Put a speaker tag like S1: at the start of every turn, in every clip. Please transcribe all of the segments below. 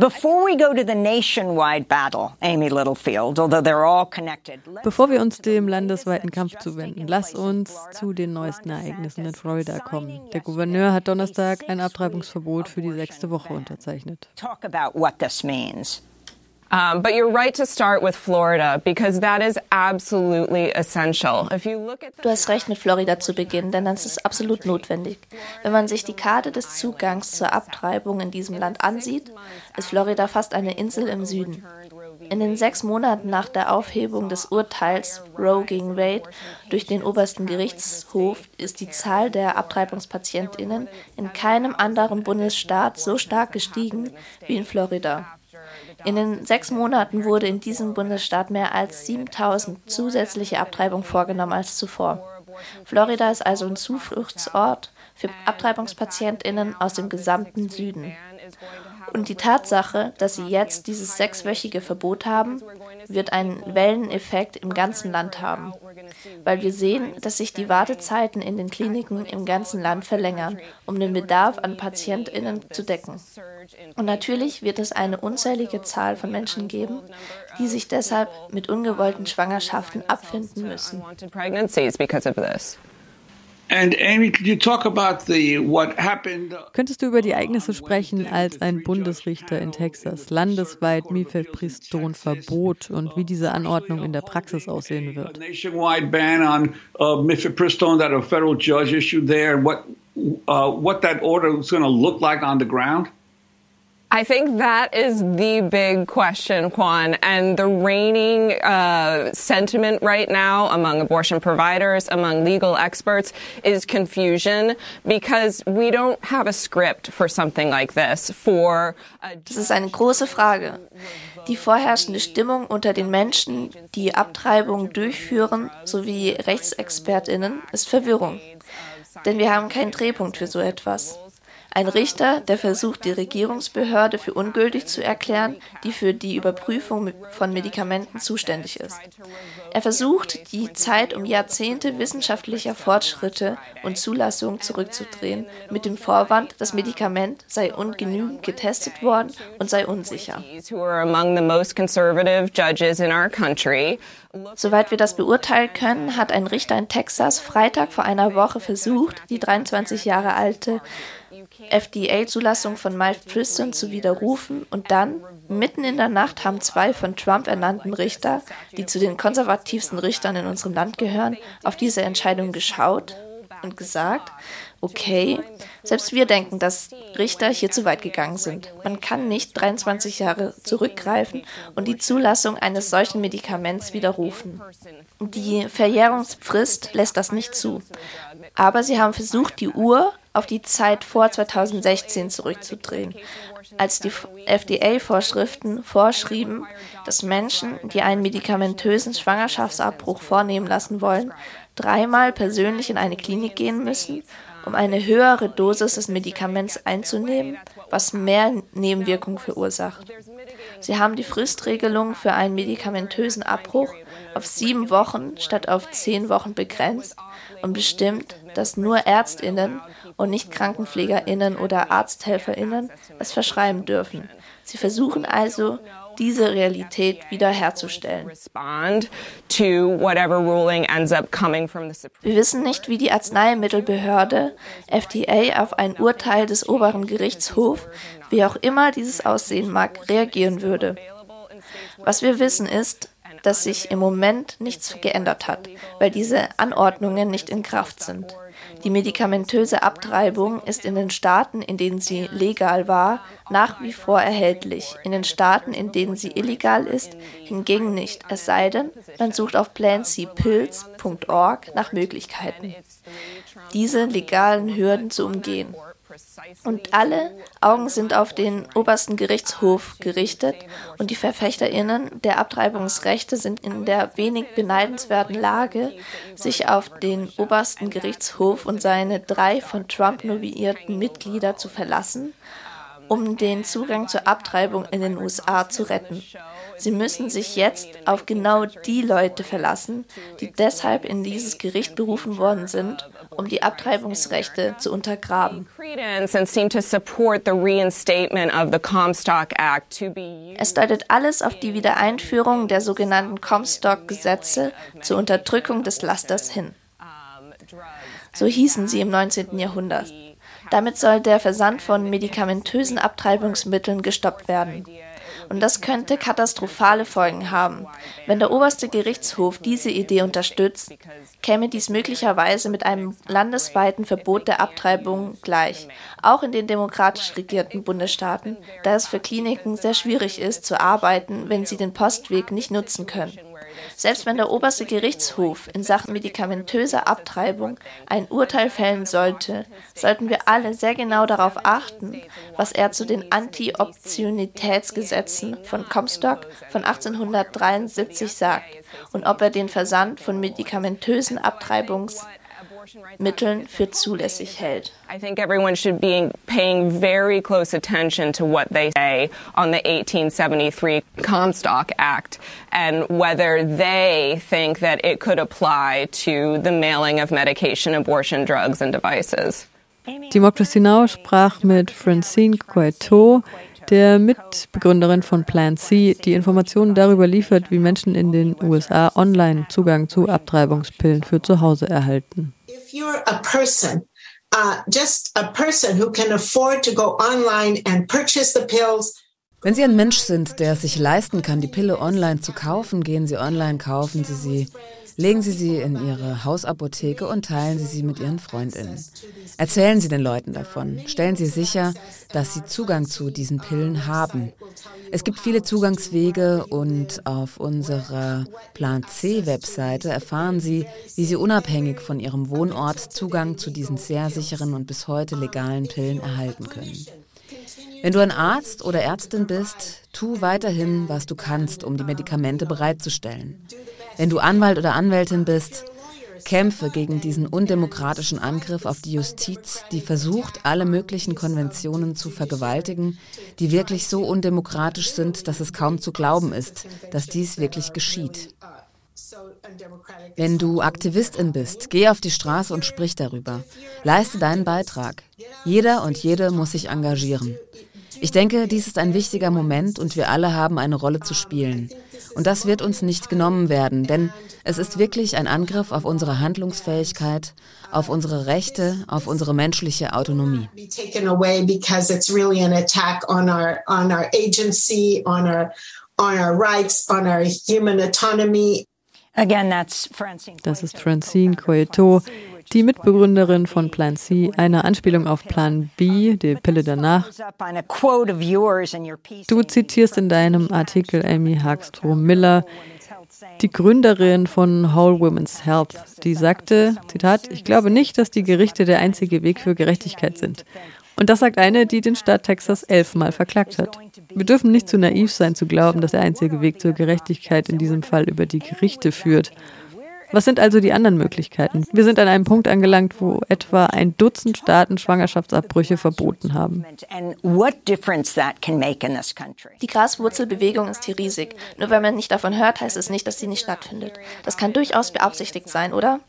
S1: Bevor wir uns dem landesweiten Kampf zuwenden, lass uns zu den neuesten Ereignissen in Florida kommen. Der Gouverneur hat Donnerstag ein Abtreibungsverbot für die sechste Woche unterzeichnet.
S2: Talk about what this means.
S3: Um, but you're right to start with Florida because that is absolutely essential. If you look at
S4: Du hast recht, mit Florida zu beginnen, denn das ist absolut notwendig. Wenn man sich die Karte des Zugangs zur Abtreibung in diesem Land ansieht, ist Florida fast eine Insel im Süden. In den sechs Monaten nach der Aufhebung des Urteils Roe gegen Wade durch den obersten Gerichtshof ist die Zahl der Abtreibungspatientinnen in keinem anderen Bundesstaat so stark gestiegen wie in Florida. In den sechs Monaten wurde in diesem Bundesstaat mehr als 7000 zusätzliche Abtreibungen vorgenommen als zuvor. Florida ist also ein Zufluchtsort für Abtreibungspatientinnen aus dem gesamten Süden. Und die Tatsache, dass sie jetzt dieses sechswöchige Verbot haben, wird einen Welleneffekt im ganzen Land haben, weil wir sehen, dass sich die Wartezeiten in den Kliniken im ganzen Land verlängern, um den Bedarf an Patientinnen zu decken. Und natürlich wird es eine unzählige Zahl von Menschen geben, die sich deshalb mit ungewollten Schwangerschaften abfinden müssen.
S1: Könntest du über die Ereignisse sprechen, als ein Bundesrichter in Texas landesweit Mifepriston verbot und wie diese Anordnung in der Praxis aussehen wird?
S5: Nationwide ban on uh, Mifepriston that a federal judge issued there, what uh, what that order is going to look like on the ground?
S3: I think that is the big question, Juan. And the reigning uh, sentiment right now among abortion providers, among legal experts, is confusion because we don't have a script for something like this. For
S4: das ist eine große Frage. Die vorherrschende Stimmung unter den Menschen, die Abtreibung durchführen, sowie Rechtsexpertinnen, ist Verwirrung. Denn wir haben keinen Drehpunkt für so etwas. Ein Richter, der versucht, die Regierungsbehörde für ungültig zu erklären, die für die Überprüfung von Medikamenten zuständig ist. Er versucht, die Zeit um Jahrzehnte wissenschaftlicher Fortschritte und Zulassungen zurückzudrehen, mit dem Vorwand, das Medikament sei ungenügend getestet worden und sei unsicher. Soweit wir das beurteilen können, hat ein Richter in Texas Freitag vor einer Woche versucht, die 23 Jahre alte FDA-Zulassung von Mike Tristan zu widerrufen und dann, mitten in der Nacht, haben zwei von Trump ernannten Richter, die zu den konservativsten Richtern in unserem Land gehören, auf diese Entscheidung geschaut und gesagt, okay, selbst wir denken, dass Richter hier zu weit gegangen sind. Man kann nicht 23 Jahre zurückgreifen und die Zulassung eines solchen Medikaments widerrufen. Die Verjährungsfrist lässt das nicht zu. Aber sie haben versucht, die Uhr auf die Zeit vor 2016 zurückzudrehen, als die FDA-Vorschriften vorschrieben, dass Menschen, die einen medikamentösen Schwangerschaftsabbruch vornehmen lassen wollen, dreimal persönlich in eine Klinik gehen müssen, um eine höhere Dosis des Medikaments einzunehmen, was mehr Nebenwirkungen verursacht. Sie haben die Fristregelung für einen medikamentösen Abbruch auf sieben Wochen statt auf zehn Wochen begrenzt und bestimmt, dass nur Ärztinnen und nicht KrankenpflegerInnen oder ArzthelferInnen es verschreiben dürfen. Sie versuchen also, diese Realität wiederherzustellen. Wir wissen nicht, wie die Arzneimittelbehörde FDA auf ein Urteil des oberen Gerichtshofs, wie auch immer dieses aussehen mag, reagieren würde. Was wir wissen ist, dass sich im Moment nichts geändert hat, weil diese Anordnungen nicht in Kraft sind. Die medikamentöse Abtreibung ist in den Staaten, in denen sie legal war, nach wie vor erhältlich. In den Staaten, in denen sie illegal ist, hingegen nicht, es sei denn, man sucht auf plancpills.org nach Möglichkeiten, diese legalen Hürden zu umgehen. Und alle Augen sind auf den obersten Gerichtshof gerichtet und die Verfechterinnen der Abtreibungsrechte sind in der wenig beneidenswerten Lage, sich auf den obersten Gerichtshof und seine drei von Trump nominierten Mitglieder zu verlassen, um den Zugang zur Abtreibung in den USA zu retten. Sie müssen sich jetzt auf genau die Leute verlassen, die deshalb in dieses Gericht berufen worden sind um die Abtreibungsrechte zu untergraben. Es deutet alles auf die Wiedereinführung der sogenannten Comstock-Gesetze zur Unterdrückung des Lasters hin. So hießen sie im 19. Jahrhundert. Damit soll der Versand von medikamentösen Abtreibungsmitteln gestoppt werden. Und das könnte katastrophale Folgen haben. Wenn der oberste Gerichtshof diese Idee unterstützt, käme dies möglicherweise mit einem landesweiten Verbot der Abtreibung gleich, auch in den demokratisch regierten Bundesstaaten, da es für Kliniken sehr schwierig ist zu arbeiten, wenn sie den Postweg nicht nutzen können. Selbst wenn der oberste Gerichtshof in Sachen medikamentöser Abtreibung ein Urteil fällen sollte, sollten wir alle sehr genau darauf achten, was er zu den Anti-Optionitätsgesetzen von Comstock von 1873 sagt und ob er den Versand von medikamentösen Abtreibungs Mitteln für zulässig hält. I think everyone should be paying very close attention to what they say on the 1873 Comstock Act and whether they think that it could apply to the mailing of medication, abortion, drugs and devices.
S1: Democracy Now! sprach mit Francine Coeteau, der Mitbegründerin von Plan C, die Informationen darüber liefert, wie Menschen in den USA online Zugang zu Abtreibungspillen für zu Hause erhalten. If you're a person, uh, just a person who can afford to go online and purchase the pills. Wenn Sie ein Mensch sind, der es sich leisten kann, die Pille online zu kaufen, gehen Sie online, kaufen Sie sie. Legen Sie sie in Ihre Hausapotheke und teilen Sie sie mit Ihren Freundinnen. Erzählen Sie den Leuten davon. Stellen Sie sicher, dass Sie Zugang zu diesen Pillen haben. Es gibt viele Zugangswege und auf unserer Plan C Webseite erfahren Sie, wie Sie unabhängig von Ihrem Wohnort Zugang zu diesen sehr sicheren und bis heute legalen Pillen erhalten können. Wenn du ein Arzt oder Ärztin bist, tu weiterhin, was du kannst, um die Medikamente bereitzustellen. Wenn du Anwalt oder Anwältin bist, kämpfe gegen diesen undemokratischen Angriff auf die Justiz, die versucht, alle möglichen Konventionen zu vergewaltigen, die wirklich so undemokratisch sind, dass es kaum zu glauben ist, dass dies wirklich geschieht. Wenn du Aktivistin bist, geh auf die Straße und sprich darüber. Leiste deinen Beitrag. Jeder und jede muss sich engagieren. Ich denke, dies ist ein wichtiger Moment und wir alle haben eine Rolle zu spielen. Und das wird uns nicht genommen werden, denn es ist wirklich ein Angriff auf unsere Handlungsfähigkeit, auf unsere Rechte, auf unsere menschliche Autonomie. Das ist Francine Coeto, die Mitbegründerin von Plan C, eine Anspielung auf Plan B, die Pille danach. Du zitierst in deinem Artikel Amy Hagstrom Miller, die Gründerin von Whole Women's Health, die sagte, Zitat, ich glaube nicht, dass die Gerichte der einzige Weg für Gerechtigkeit sind. Und das sagt eine, die den Staat Texas elfmal verklagt hat. Wir dürfen nicht zu naiv sein, zu glauben, dass der einzige Weg zur Gerechtigkeit in diesem Fall über die Gerichte führt. Was sind also die anderen Möglichkeiten? Wir sind an einem Punkt angelangt, wo etwa ein Dutzend Staaten Schwangerschaftsabbrüche verboten haben.
S4: Die Graswurzelbewegung ist hier riesig. Nur wenn man nicht davon hört, heißt es nicht, dass sie nicht stattfindet. Das kann durchaus beabsichtigt sein, oder?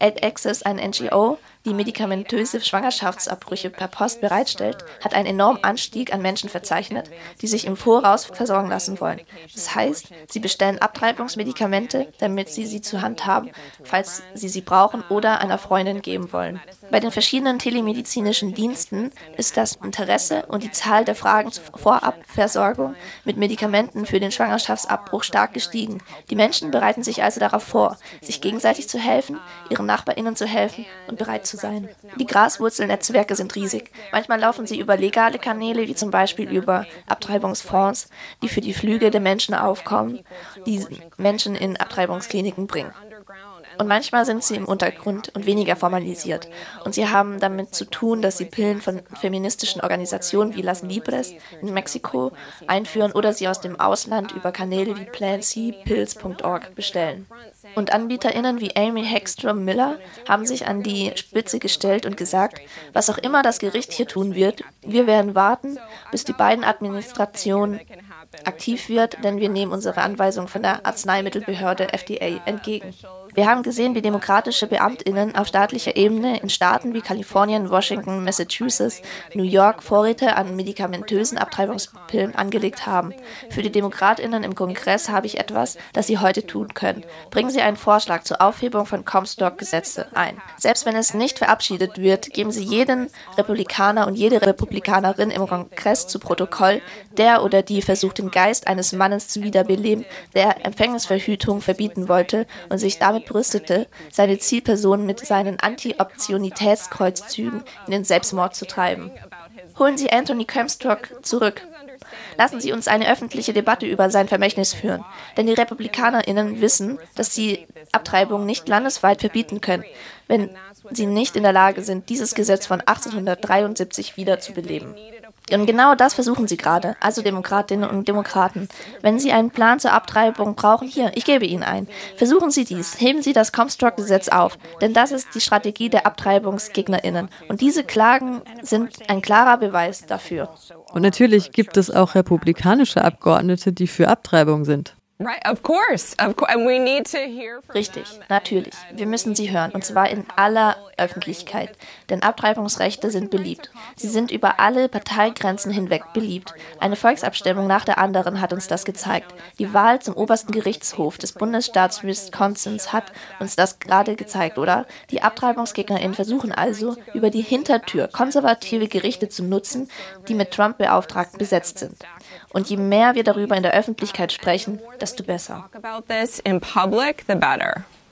S4: Aid Access, ein NGO, die medikamentöse Schwangerschaftsabbrüche per Post bereitstellt, hat einen enormen Anstieg an Menschen verzeichnet, die sich im Voraus versorgen lassen wollen. Das heißt, sie bestellen Abtreibungsmedikamente, damit sie sie zur Hand haben, falls sie sie brauchen oder einer Freundin geben wollen. Bei den verschiedenen telemedizinischen Diensten ist das Interesse und die Zahl der Fragen zur Vorabversorgung mit Medikamenten für den Schwangerschaftsabbruch stark gestiegen. Die Menschen bereiten sich also darauf vor, sich gegenseitig zu helfen, ihren NachbarInnen zu helfen und bereit zu sein. Die Graswurzelnetzwerke sind riesig. Manchmal laufen sie über legale Kanäle, wie zum Beispiel über Abtreibungsfonds, die für die Flüge der Menschen aufkommen, die Menschen in Abtreibungskliniken bringen. Und manchmal sind sie im Untergrund und weniger formalisiert. Und sie haben damit zu tun, dass sie Pillen von feministischen Organisationen wie Las Libres in Mexiko einführen oder sie aus dem Ausland über Kanäle wie PlanCpills.org bestellen. Und AnbieterInnen wie Amy Hegstrom Miller haben sich an die Spitze gestellt und gesagt, was auch immer das Gericht hier tun wird, wir werden warten, bis die beiden Administrationen aktiv wird, denn wir nehmen unsere Anweisung von der Arzneimittelbehörde FDA entgegen. Wir haben gesehen, wie demokratische Beamtinnen auf staatlicher Ebene in Staaten wie Kalifornien, Washington, Massachusetts, New York Vorräte an medikamentösen Abtreibungspillen angelegt haben. Für die Demokratinnen im Kongress habe ich etwas, das Sie heute tun können. Bringen Sie einen Vorschlag zur Aufhebung von Comstock-Gesetze ein. Selbst wenn es nicht verabschiedet wird, geben Sie jeden Republikaner und jede Republikanerin im Kongress zu Protokoll, der oder die versucht, den Geist eines Mannes zu wiederbeleben, der Empfängnisverhütung verbieten wollte und sich damit brüstete, seine Zielperson mit seinen Anti-Optionitätskreuzzügen in den Selbstmord zu treiben. Holen Sie Anthony Comstock zurück. Lassen Sie uns eine öffentliche Debatte über sein Vermächtnis führen. Denn die RepublikanerInnen wissen, dass sie Abtreibung nicht landesweit verbieten können, wenn sie nicht in der Lage sind, dieses Gesetz von 1873 wiederzubeleben. Und genau das versuchen sie gerade, also Demokratinnen und Demokraten. Wenn sie einen Plan zur Abtreibung brauchen, hier, ich gebe Ihnen einen. Versuchen Sie dies, heben Sie das Comstock-Gesetz auf, denn das ist die Strategie der AbtreibungsgegnerInnen. Und diese Klagen sind ein klarer Beweis dafür.
S1: Und natürlich gibt es auch republikanische Abgeordnete, die für Abtreibung sind.
S4: Richtig, natürlich. Wir müssen sie hören, und zwar in aller Öffentlichkeit. Denn Abtreibungsrechte sind beliebt. Sie sind über alle Parteigrenzen hinweg beliebt. Eine Volksabstimmung nach der anderen hat uns das gezeigt. Die Wahl zum obersten Gerichtshof des Bundesstaats Wisconsin hat uns das gerade gezeigt, oder? Die AbtreibungsgegnerInnen versuchen also, über die Hintertür konservative Gerichte zu nutzen, die mit Trump-Beauftragten besetzt sind. Und je mehr wir darüber in der Öffentlichkeit sprechen, desto besser.